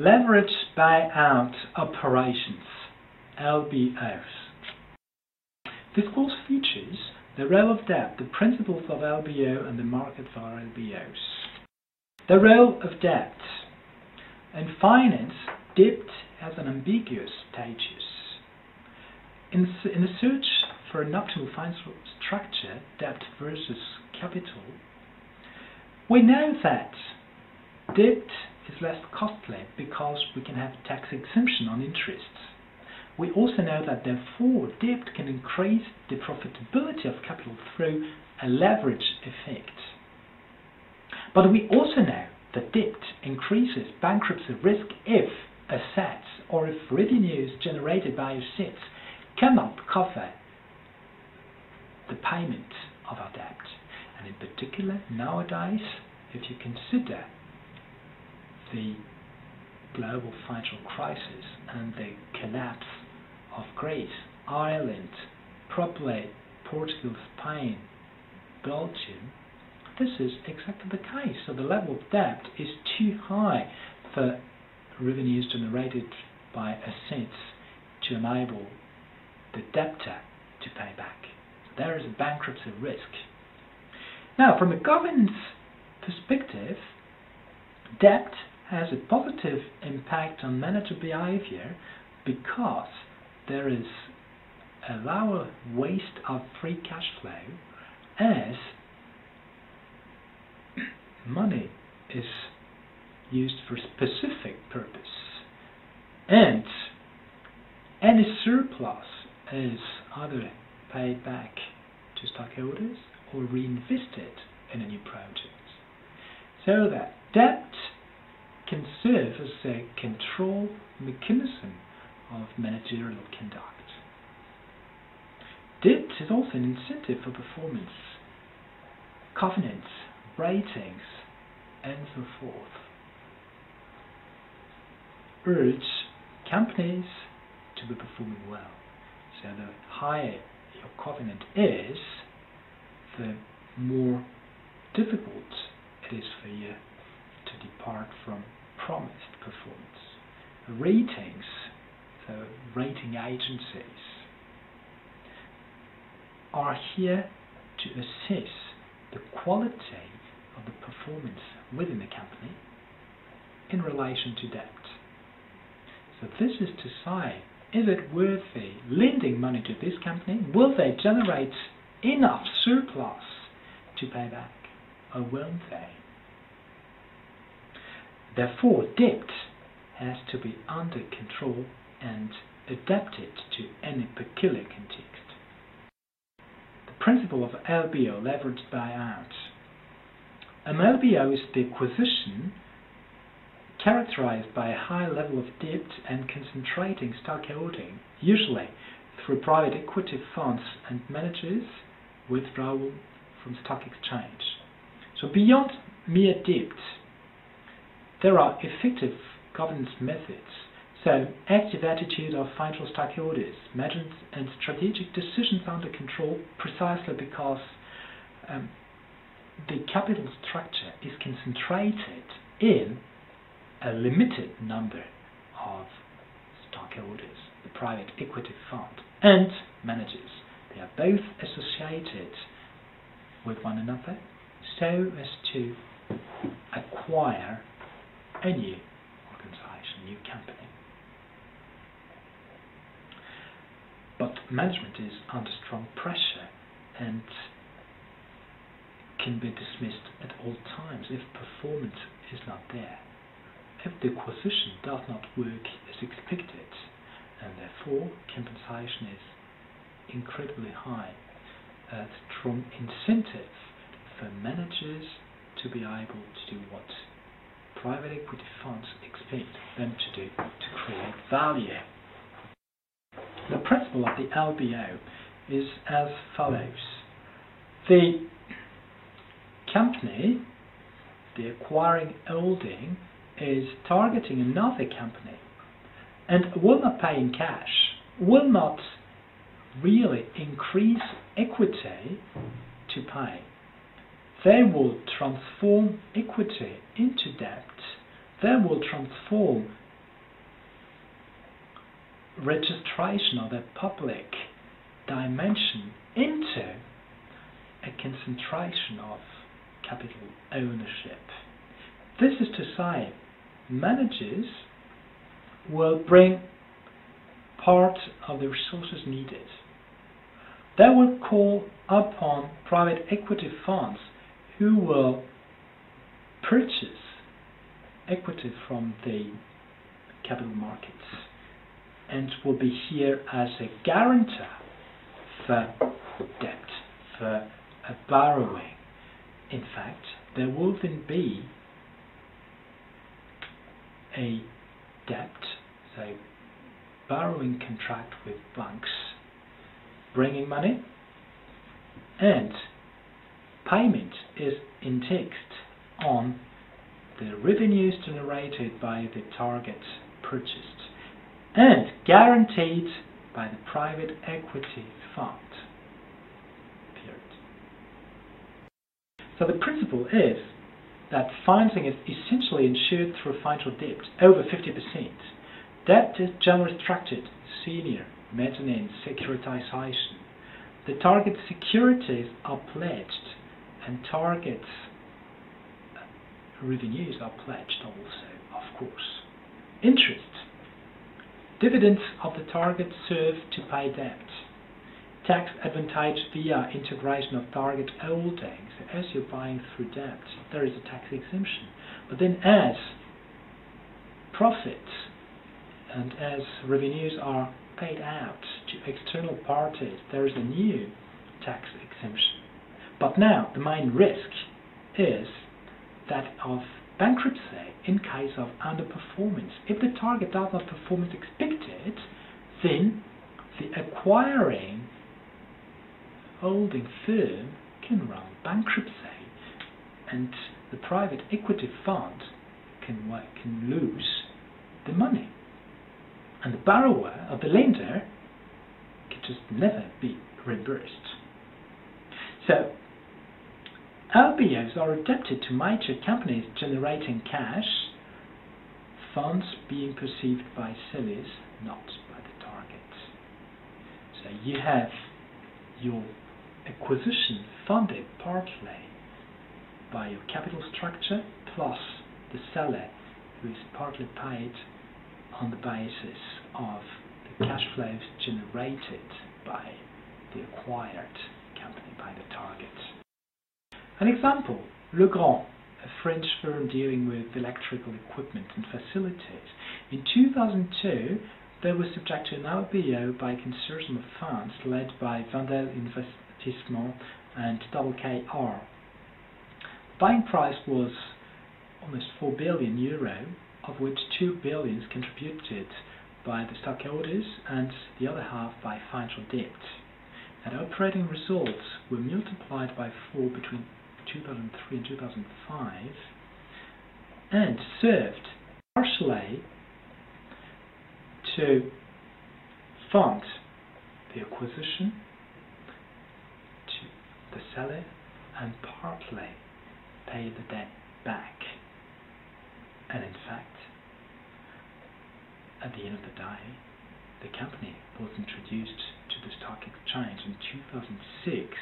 Leverage buyout operations, LBOs. This course features the role of debt, the principles of LBO and the market for LBOs. The role of debt. In finance, debt has an ambiguous status. In, in the search for an optimal financial structure, debt versus capital, we know that debt is less costly because we can have tax exemption on interests. We also know that therefore debt can increase the profitability of capital through a leverage effect. But we also know that debt increases bankruptcy risk if assets or if revenues generated by assets cannot cover the payment of our debt. And in particular, nowadays, if you consider the global financial crisis and the collapse of Greece, Ireland, probably Portugal, Spain, Belgium, this is exactly the case. So the level of debt is too high for revenues generated by assets to enable the debtor to pay back. There is a bankruptcy risk. Now, from a governance perspective, debt has a positive impact on manager behavior because there is a lower waste of free cash flow as money is used for specific purpose and any surplus is either paid back to stockholders or reinvested in a new project. So that debt can serve as a control mechanism of managerial conduct. Debt is also an incentive for performance, covenants, ratings, and so forth. Urge companies to be performing well. So the higher your covenant is, the more difficult it is for you to depart from promised performance. Ratings, the rating agencies, are here to assess the quality of the performance within the company in relation to debt. So this is to say, is it worthy lending money to this company? Will they generate enough surplus to pay back? Oh, or won't they? Therefore, debt has to be under control and adapted to any peculiar context. The principle of LBO, leveraged buyout. An LBO is the acquisition characterized by a high level of debt and concentrating stockholding, usually through private equity funds and managers withdrawal from stock exchange. So beyond mere debt, there are effective governance methods. So active attitude of financial stakeholders, management and strategic decisions under control precisely because um, the capital structure is concentrated in a limited number of stockholders, the private equity fund, and managers. They are both associated with one another so as to acquire a new organization, new company. But management is under strong pressure and can be dismissed at all times if performance is not there if the acquisition does not work as expected, and therefore compensation is incredibly high, a strong incentive for managers to be able to do what private equity funds expect them to do to create value. The principle of the LBO is as follows. The company, the acquiring holding, is targeting another company and will not pay in cash, will not really increase equity to pay. They will transform equity into debt. They will transform registration of the public dimension into a concentration of capital ownership. This is to say, managers will bring part of the resources needed. They will call upon private equity funds who will purchase equity from the capital markets and will be here as a guarantor for debt, for a borrowing. In fact, there will then be a debt, so borrowing contract with banks, bringing money, and payment is indexed on the revenues generated by the target purchased and guaranteed by the private equity fund. Period. So the principle is that financing is essentially insured through financial debt over 50%. Debt is generally structured senior, mezzanine, securitization. The target securities are pledged and targets revenues are pledged also, of course. Interest. Dividends of the target serve to pay debt. Tax advantage via integration of target holdings. As you're buying through debt, there is a tax exemption. But then as profits and as revenues are paid out to external parties, there is a new tax exemption. But now, the main risk is that of bankruptcy in case of underperformance. If the target does not perform as expected, then the acquiring holding firm can run bankruptcy and the private equity fund can, can lose the money. And the borrower or the lender can just never be reimbursed. So LBOs are adapted to major companies generating cash, funds being perceived by sellers, not by the target. So you have your acquisition funded partly by your capital structure plus the seller who is partly paid on the basis of the cash flows generated by the acquired company, by the target. An example, Legrand, a French firm dealing with electrical equipment and facilities. In 2002, they were subject to an LBO by a consortium of funds led by Wendel Investissement and KKR. The buying price was almost 4 billion euro, of which 2 billion contributed by the stockholders and the other half by financial debt. And operating results were multiplied by 4 between 2003 and 2005 and served partially to fund the acquisition to the seller and partly pay the debt back. And in fact, at the end of the day, the company was introduced to the stock exchange in 2006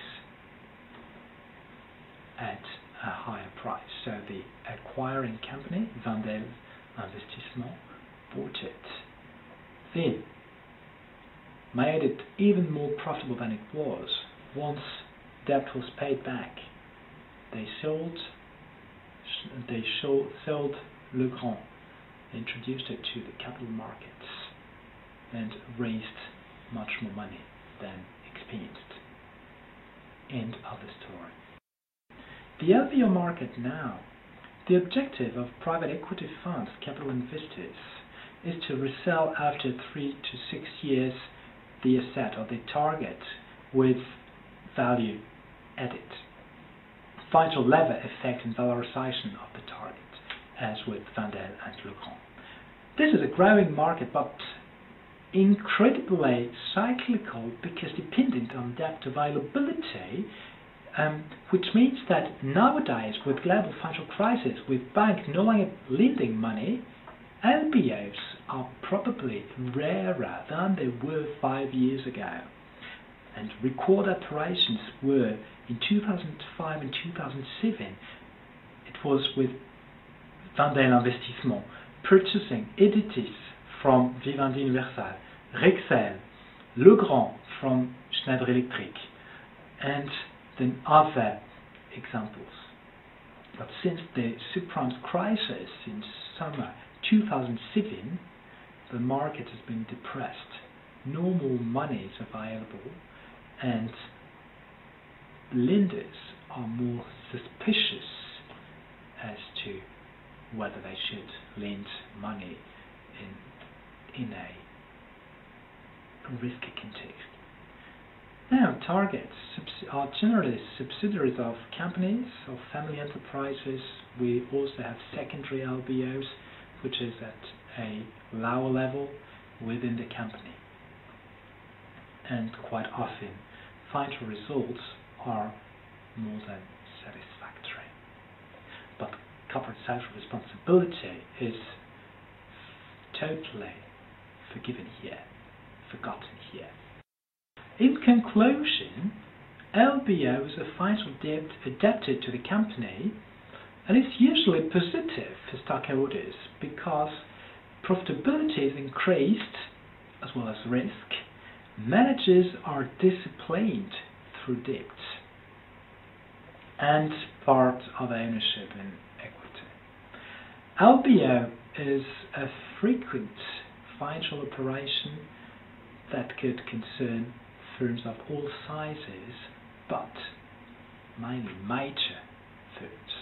at a higher price. So the acquiring company, Wendel Investissement, bought it. Then made it even more profitable than it was. Once debt was paid back, they sold they sold Legrand, introduced it to the capital markets, and raised much more money than experienced. End of the story. The LBO market now, the objective of private equity funds, capital investors, is to resell after three to six years the asset or the target with value added. Financial lever effect and valorization of the target, as with Wendel and Legrand. This is a growing market, but incredibly cyclical because dependent on debt availability um, which means that nowadays, with global financial crisis, with banks no longer lending money, LBOs are probably rarer than they were five years ago. And record operations were in 2005 and 2007. It was with Wendel Investissement purchasing Editis from Vivendi Universal, Rexel, Legrand from Schneider Electric, and then other examples. But since the subprime crisis in summer 2007, the market has been depressed. No more money is available, and lenders are more suspicious as to whether they should lend money in in a risky context. Now, targets are generally subsidiaries of companies, of family enterprises. We also have secondary LBOs, which is at a lower level within the company. And quite often, financial results are more than satisfactory. But corporate social responsibility is totally forgiven here, forgotten here. In conclusion, LBO is a financial debt adapted to the company and it's usually positive for stockholders because profitability is increased as well as risk. Managers are disciplined through debt and part of ownership in equity. LBO is a frequent financial operation that could concern firms of all sizes, but mainly major firms.